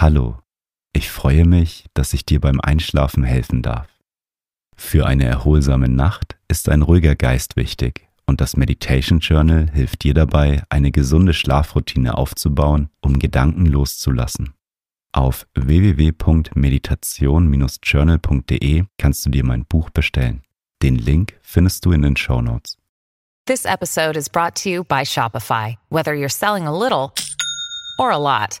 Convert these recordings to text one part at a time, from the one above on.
Hallo, ich freue mich, dass ich dir beim Einschlafen helfen darf. Für eine erholsame Nacht ist ein ruhiger Geist wichtig und das Meditation Journal hilft dir dabei, eine gesunde Schlafroutine aufzubauen, um Gedanken loszulassen. Auf www.meditation-journal.de kannst du dir mein Buch bestellen. Den Link findest du in den Show Notes. This episode is brought to you by Shopify. Whether you're selling a little or a lot,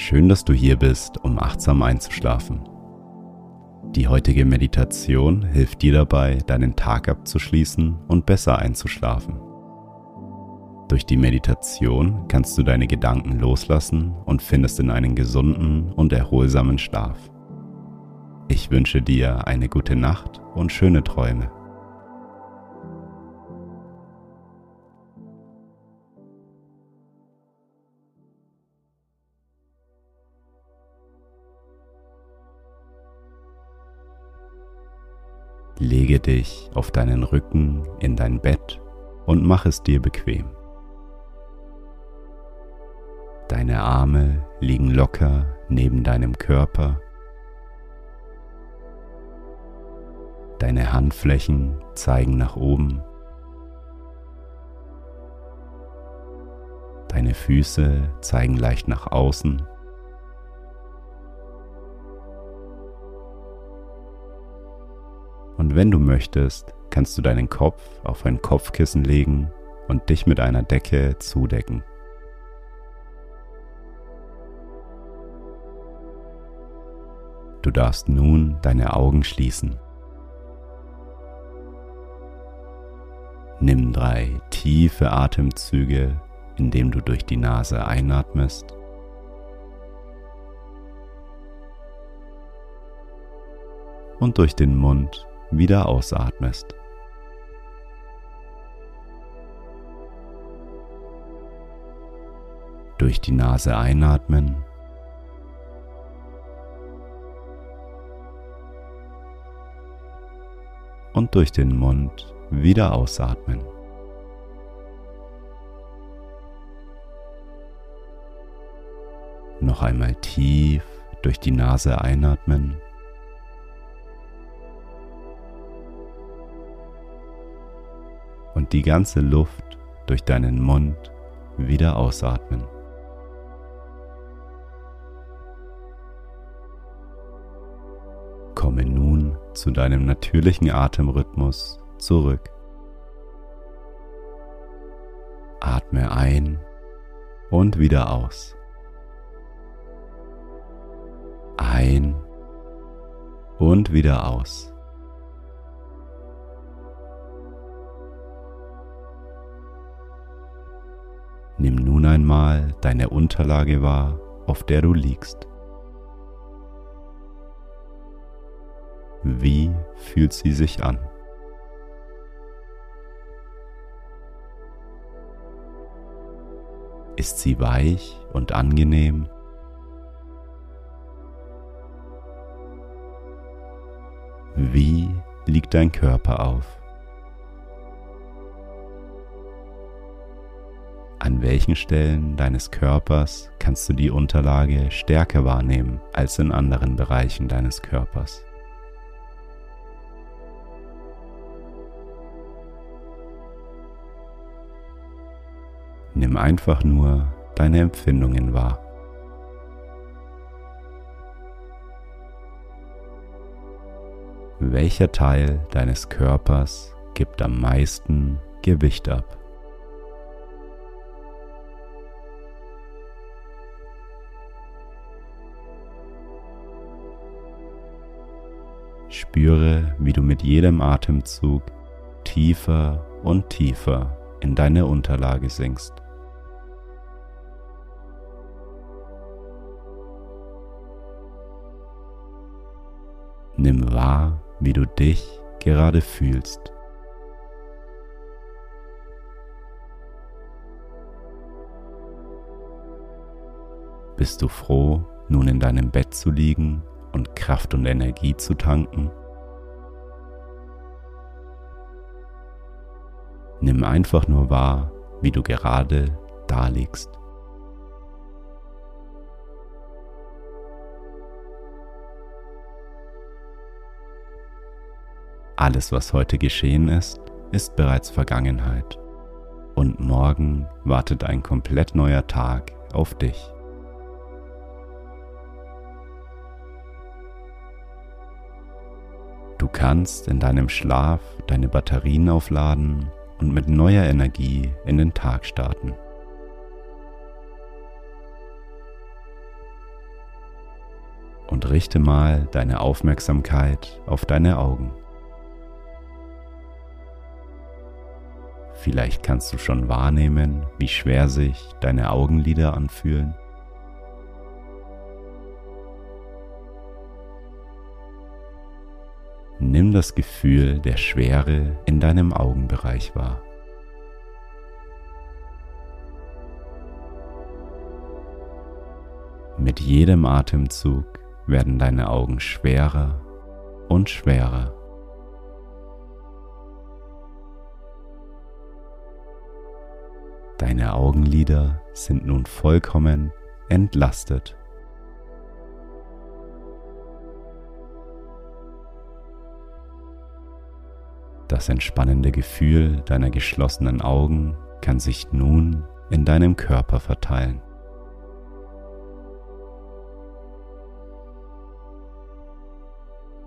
Schön, dass du hier bist, um achtsam einzuschlafen. Die heutige Meditation hilft dir dabei, deinen Tag abzuschließen und besser einzuschlafen. Durch die Meditation kannst du deine Gedanken loslassen und findest in einen gesunden und erholsamen Schlaf. Ich wünsche dir eine gute Nacht und schöne Träume. Lege dich auf deinen Rücken in dein Bett und mach es dir bequem. Deine Arme liegen locker neben deinem Körper. Deine Handflächen zeigen nach oben. Deine Füße zeigen leicht nach außen. Wenn du möchtest, kannst du deinen Kopf auf ein Kopfkissen legen und dich mit einer Decke zudecken. Du darfst nun deine Augen schließen. Nimm drei tiefe Atemzüge, indem du durch die Nase einatmest und durch den Mund wieder ausatmest. Durch die Nase einatmen und durch den Mund wieder ausatmen. Noch einmal tief durch die Nase einatmen. Und die ganze Luft durch deinen Mund wieder ausatmen. Komme nun zu deinem natürlichen Atemrhythmus zurück. Atme ein und wieder aus. Ein und wieder aus. Einmal deine Unterlage wahr, auf der du liegst. Wie fühlt sie sich an? Ist sie weich und angenehm? Wie liegt dein Körper auf? An welchen Stellen deines Körpers kannst du die Unterlage stärker wahrnehmen als in anderen Bereichen deines Körpers? Nimm einfach nur deine Empfindungen wahr. Welcher Teil deines Körpers gibt am meisten Gewicht ab? Spüre, wie du mit jedem Atemzug tiefer und tiefer in deine Unterlage sinkst. Nimm wahr, wie du dich gerade fühlst. Bist du froh, nun in deinem Bett zu liegen und Kraft und Energie zu tanken? Nimm einfach nur wahr, wie du gerade da liegst. Alles, was heute geschehen ist, ist bereits Vergangenheit. Und morgen wartet ein komplett neuer Tag auf dich. Du kannst in deinem Schlaf deine Batterien aufladen und mit neuer Energie in den Tag starten. Und richte mal deine Aufmerksamkeit auf deine Augen. Vielleicht kannst du schon wahrnehmen, wie schwer sich deine Augenlider anfühlen. Nimm das Gefühl der Schwere in deinem Augenbereich wahr. Mit jedem Atemzug werden deine Augen schwerer und schwerer. Deine Augenlider sind nun vollkommen entlastet. Das entspannende Gefühl deiner geschlossenen Augen kann sich nun in deinem Körper verteilen.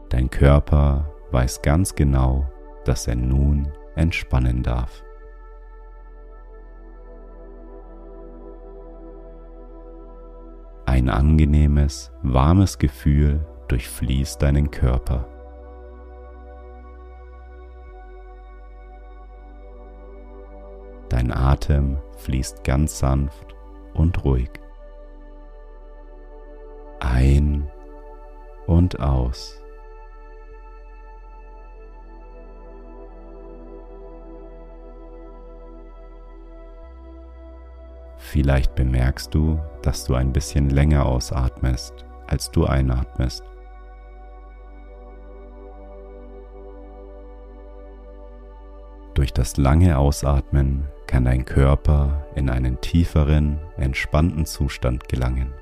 Dein Körper weiß ganz genau, dass er nun entspannen darf. Ein angenehmes, warmes Gefühl durchfließt deinen Körper. Dein Atem fließt ganz sanft und ruhig. Ein und aus. Vielleicht bemerkst du, dass du ein bisschen länger ausatmest, als du einatmest. Durch das lange Ausatmen kann dein Körper in einen tieferen, entspannten Zustand gelangen.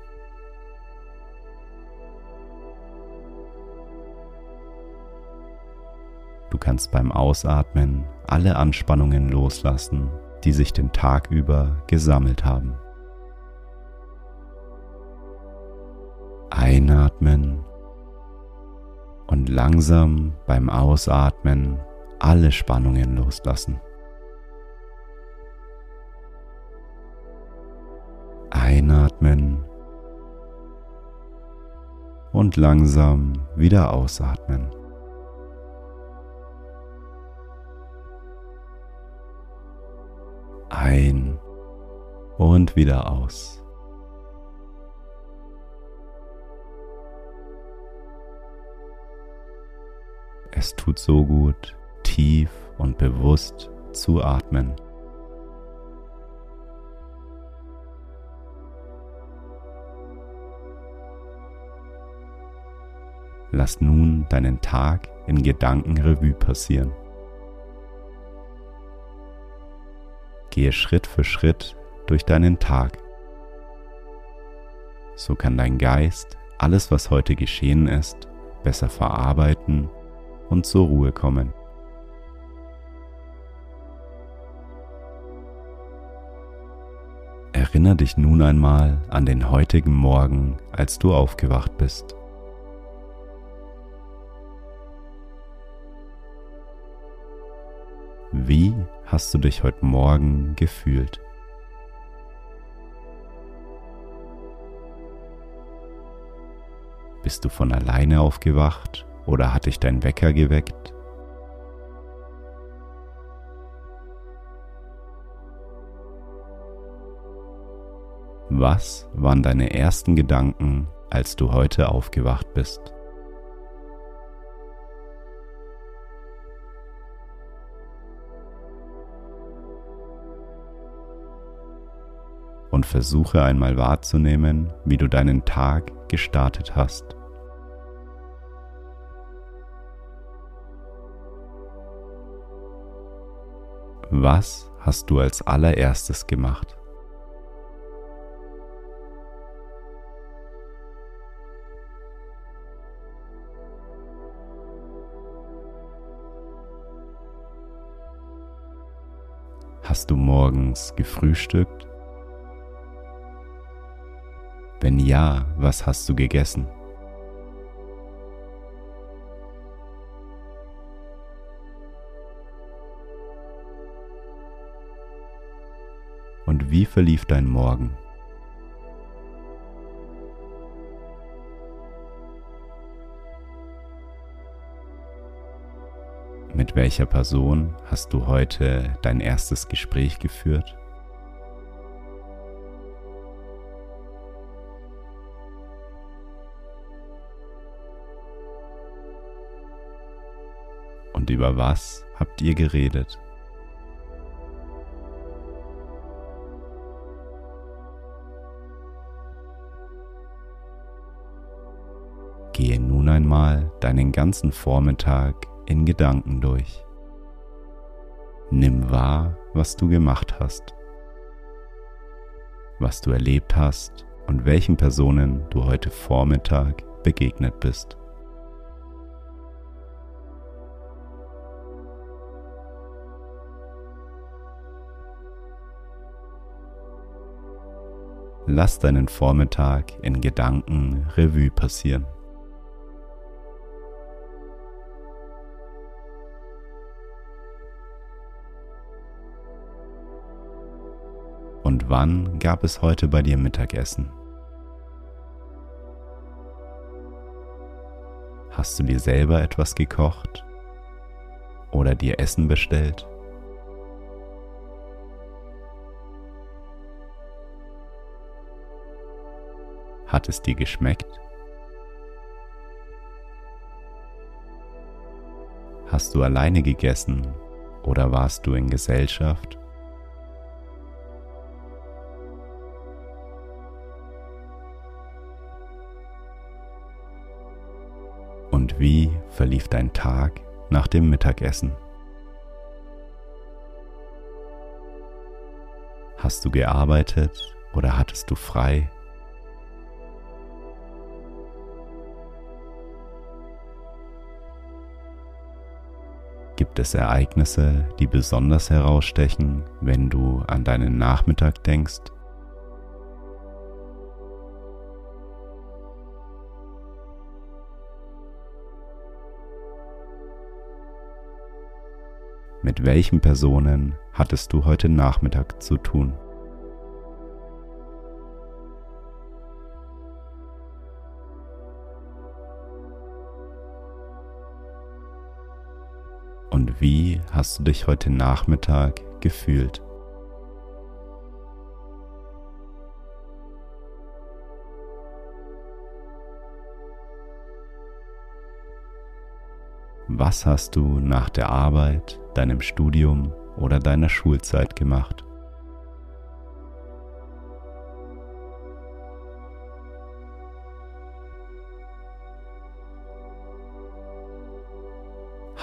Du kannst beim Ausatmen alle Anspannungen loslassen, die sich den Tag über gesammelt haben. Einatmen und langsam beim Ausatmen alle Spannungen loslassen. Und langsam wieder ausatmen. Ein und wieder aus. Es tut so gut, tief und bewusst zu atmen. Lass nun deinen Tag in Gedankenrevue passieren. Gehe Schritt für Schritt durch deinen Tag. So kann dein Geist alles, was heute geschehen ist, besser verarbeiten und zur Ruhe kommen. Erinnere dich nun einmal an den heutigen Morgen, als du aufgewacht bist. Wie hast du dich heute Morgen gefühlt? Bist du von alleine aufgewacht oder hat dich dein Wecker geweckt? Was waren deine ersten Gedanken, als du heute aufgewacht bist? Und versuche einmal wahrzunehmen, wie du deinen Tag gestartet hast. Was hast du als allererstes gemacht? Hast du morgens gefrühstückt? Wenn ja, was hast du gegessen? Und wie verlief dein Morgen? Mit welcher Person hast du heute dein erstes Gespräch geführt? Über was habt ihr geredet? Gehe nun einmal deinen ganzen Vormittag in Gedanken durch. Nimm wahr, was du gemacht hast, was du erlebt hast und welchen Personen du heute Vormittag begegnet bist. Lass deinen Vormittag in Gedanken Revue passieren. Und wann gab es heute bei dir Mittagessen? Hast du dir selber etwas gekocht oder dir Essen bestellt? Hat es dir geschmeckt? Hast du alleine gegessen oder warst du in Gesellschaft? Und wie verlief dein Tag nach dem Mittagessen? Hast du gearbeitet oder hattest du frei? Es Ereignisse, die besonders herausstechen, wenn du an deinen Nachmittag denkst? Mit welchen Personen hattest du heute Nachmittag zu tun? Hast du dich heute Nachmittag gefühlt? Was hast du nach der Arbeit, deinem Studium oder deiner Schulzeit gemacht?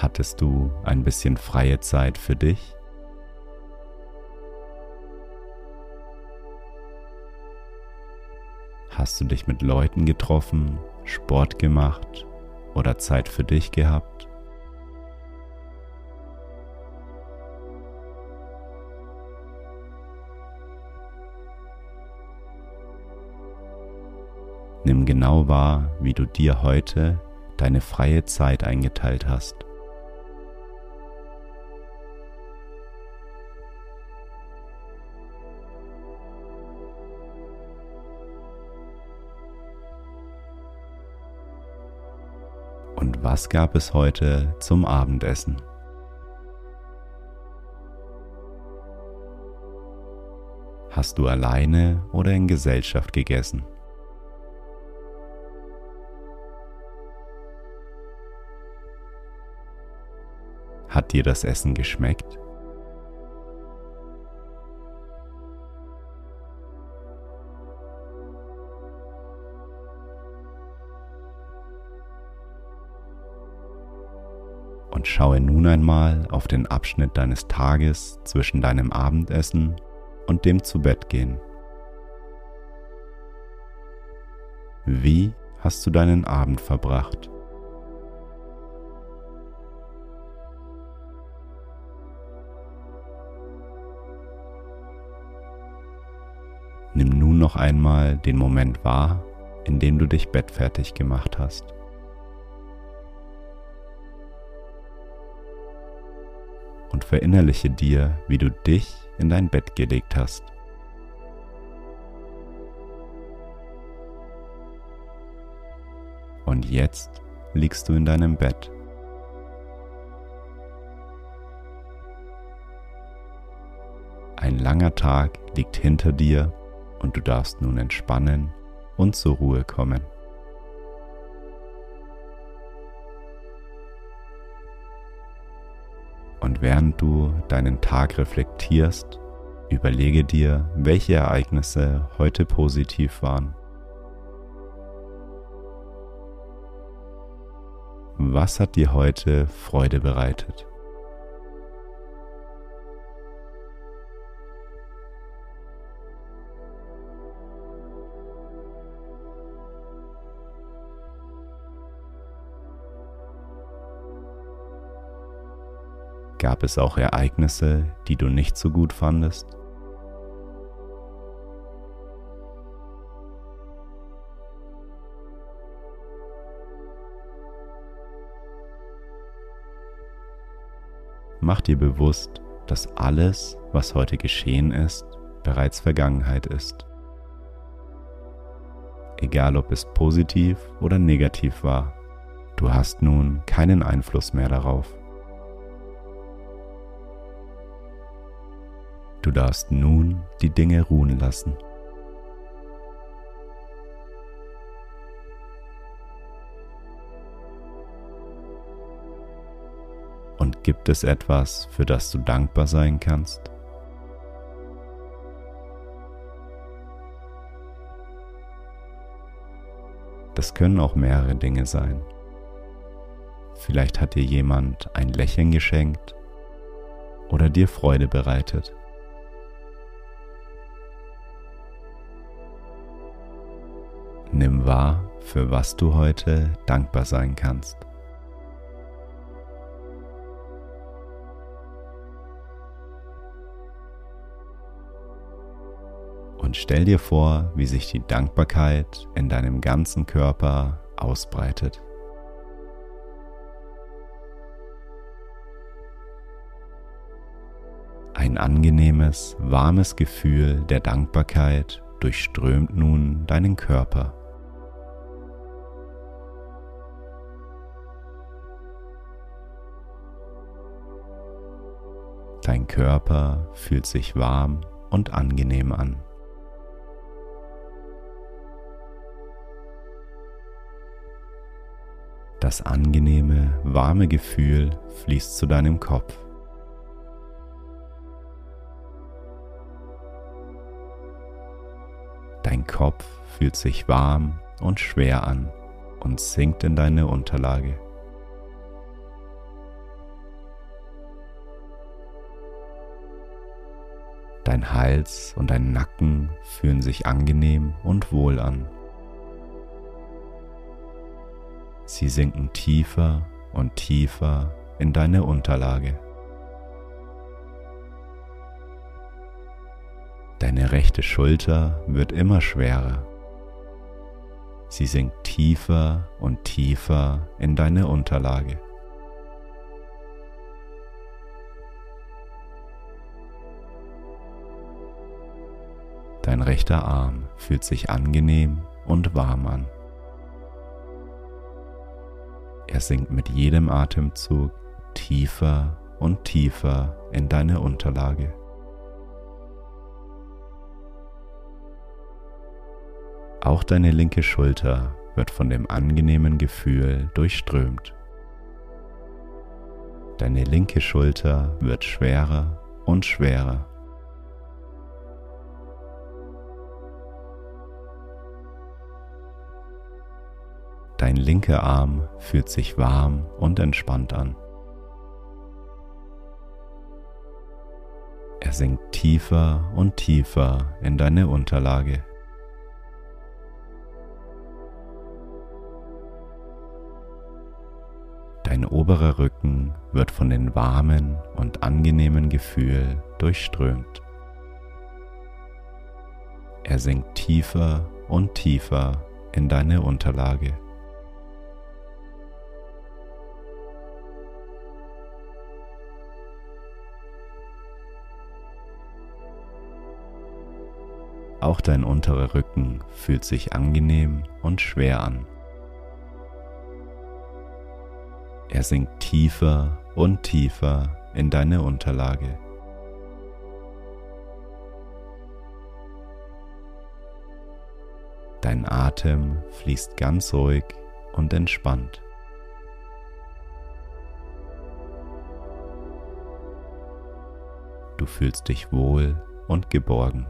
Hattest du ein bisschen freie Zeit für dich? Hast du dich mit Leuten getroffen, Sport gemacht oder Zeit für dich gehabt? Nimm genau wahr, wie du dir heute deine freie Zeit eingeteilt hast. Und was gab es heute zum Abendessen? Hast du alleine oder in Gesellschaft gegessen? Hat dir das Essen geschmeckt? Schaue nun einmal auf den Abschnitt deines Tages zwischen deinem Abendessen und dem Zubettgehen. Wie hast du deinen Abend verbracht? Nimm nun noch einmal den Moment wahr, in dem du dich bettfertig gemacht hast. Verinnerliche dir, wie du dich in dein Bett gelegt hast. Und jetzt liegst du in deinem Bett. Ein langer Tag liegt hinter dir und du darfst nun entspannen und zur Ruhe kommen. Während du deinen Tag reflektierst, überlege dir, welche Ereignisse heute positiv waren. Was hat dir heute Freude bereitet? Gab es auch Ereignisse, die du nicht so gut fandest? Mach dir bewusst, dass alles, was heute geschehen ist, bereits Vergangenheit ist. Egal ob es positiv oder negativ war, du hast nun keinen Einfluss mehr darauf. Du darfst nun die Dinge ruhen lassen. Und gibt es etwas, für das du dankbar sein kannst? Das können auch mehrere Dinge sein. Vielleicht hat dir jemand ein Lächeln geschenkt oder dir Freude bereitet. Nimm wahr, für was du heute dankbar sein kannst. Und stell dir vor, wie sich die Dankbarkeit in deinem ganzen Körper ausbreitet. Ein angenehmes, warmes Gefühl der Dankbarkeit durchströmt nun deinen Körper. Dein Körper fühlt sich warm und angenehm an. Das angenehme, warme Gefühl fließt zu deinem Kopf. Dein Kopf fühlt sich warm und schwer an und sinkt in deine Unterlage. Dein Hals und dein Nacken fühlen sich angenehm und wohl an. Sie sinken tiefer und tiefer in deine Unterlage. Deine rechte Schulter wird immer schwerer. Sie sinkt tiefer und tiefer in deine Unterlage. Dein rechter Arm fühlt sich angenehm und warm an. Er sinkt mit jedem Atemzug tiefer und tiefer in deine Unterlage. Auch deine linke Schulter wird von dem angenehmen Gefühl durchströmt. Deine linke Schulter wird schwerer und schwerer. Dein linker Arm fühlt sich warm und entspannt an. Er sinkt tiefer und tiefer in deine Unterlage. Dein oberer Rücken wird von dem warmen und angenehmen Gefühl durchströmt. Er sinkt tiefer und tiefer in deine Unterlage. Auch dein unterer Rücken fühlt sich angenehm und schwer an. Er sinkt tiefer und tiefer in deine Unterlage. Dein Atem fließt ganz ruhig und entspannt. Du fühlst dich wohl und geborgen.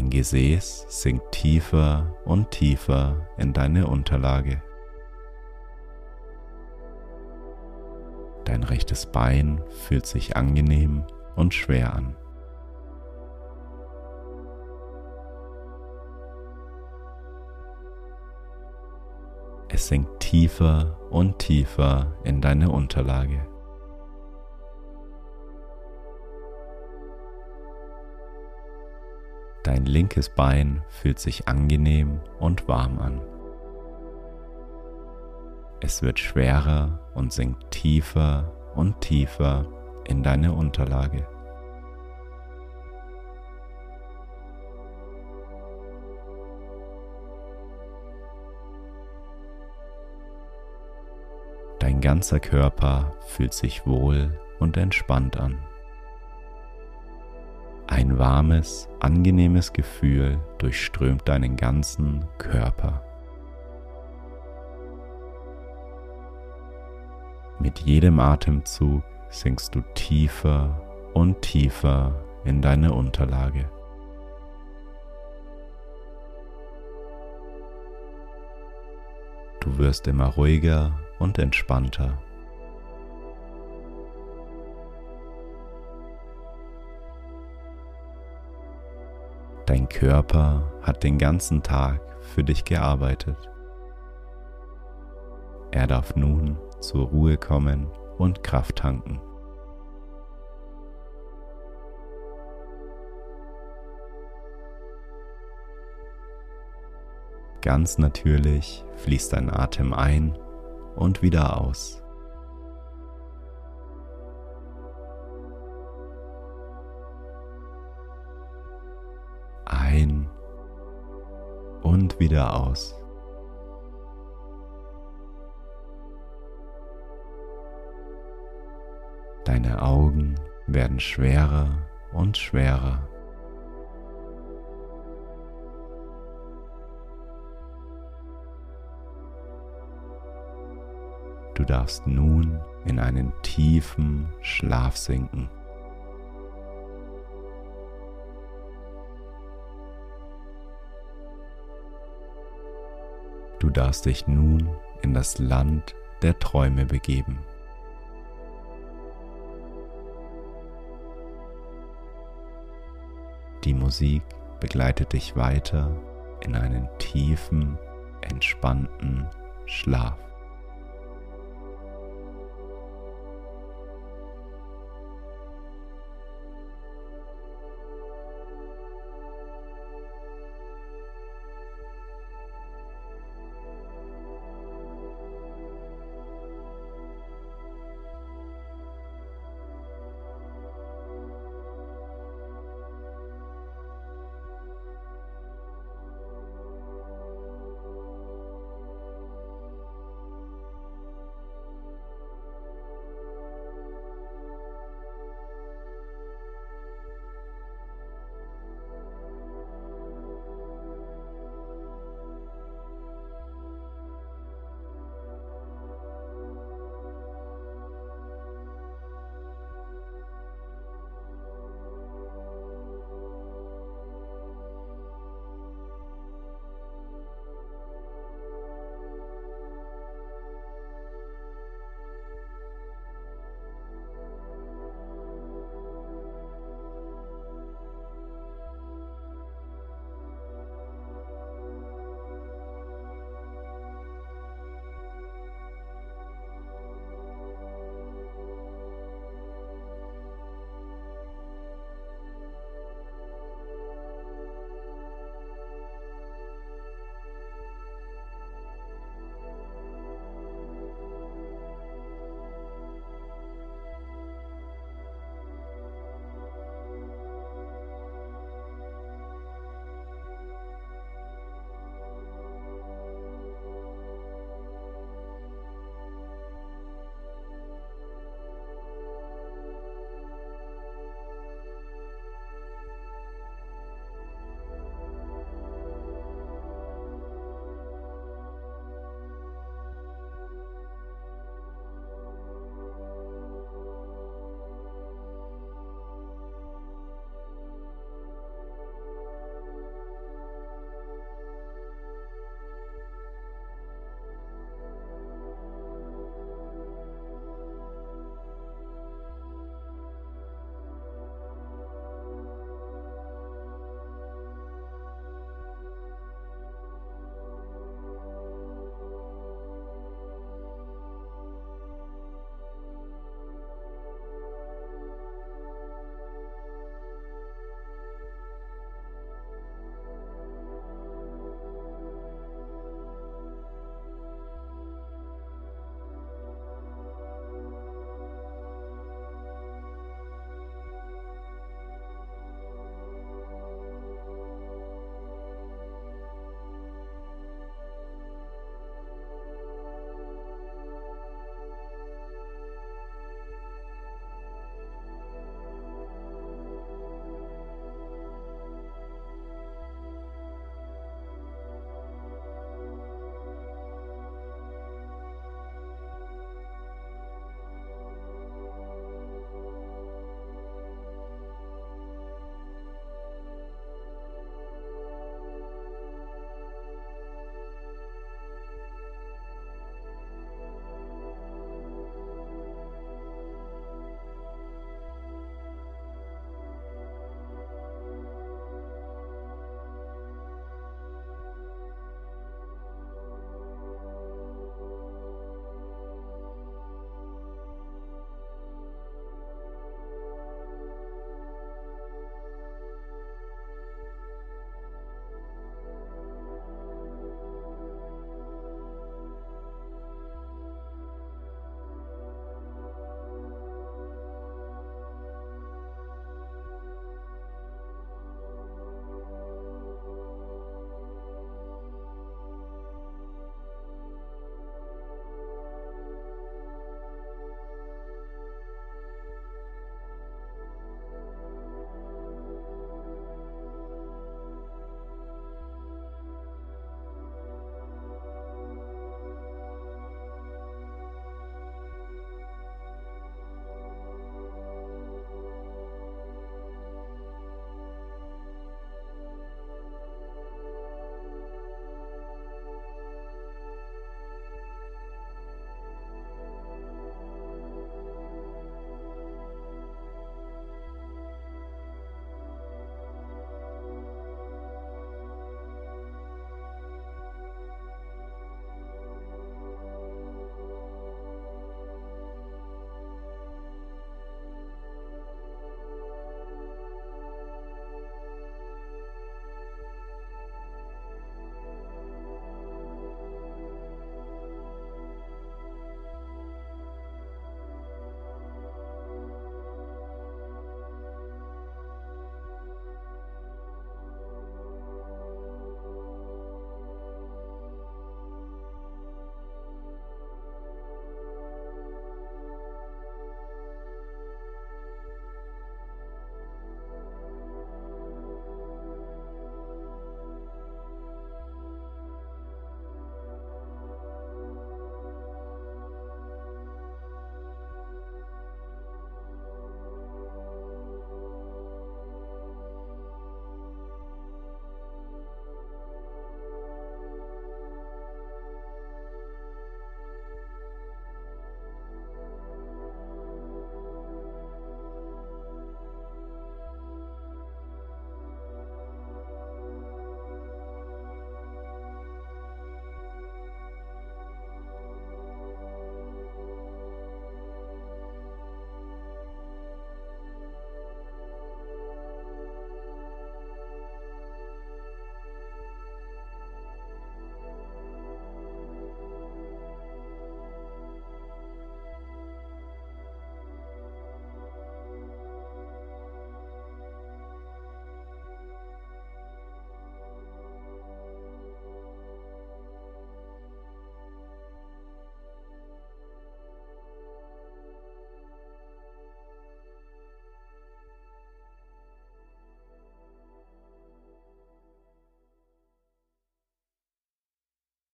Dein Gesäß sinkt tiefer und tiefer in deine Unterlage. Dein rechtes Bein fühlt sich angenehm und schwer an. Es sinkt tiefer und tiefer in deine Unterlage. Dein linkes Bein fühlt sich angenehm und warm an. Es wird schwerer und sinkt tiefer und tiefer in deine Unterlage. Dein ganzer Körper fühlt sich wohl und entspannt an. Ein warmes, angenehmes Gefühl durchströmt deinen ganzen Körper. Mit jedem Atemzug sinkst du tiefer und tiefer in deine Unterlage. Du wirst immer ruhiger und entspannter. Dein Körper hat den ganzen Tag für dich gearbeitet. Er darf nun zur Ruhe kommen und Kraft tanken. Ganz natürlich fließt dein Atem ein und wieder aus. Wieder aus. Deine Augen werden schwerer und schwerer. Du darfst nun in einen tiefen Schlaf sinken. Du darfst dich nun in das Land der Träume begeben. Die Musik begleitet dich weiter in einen tiefen, entspannten Schlaf.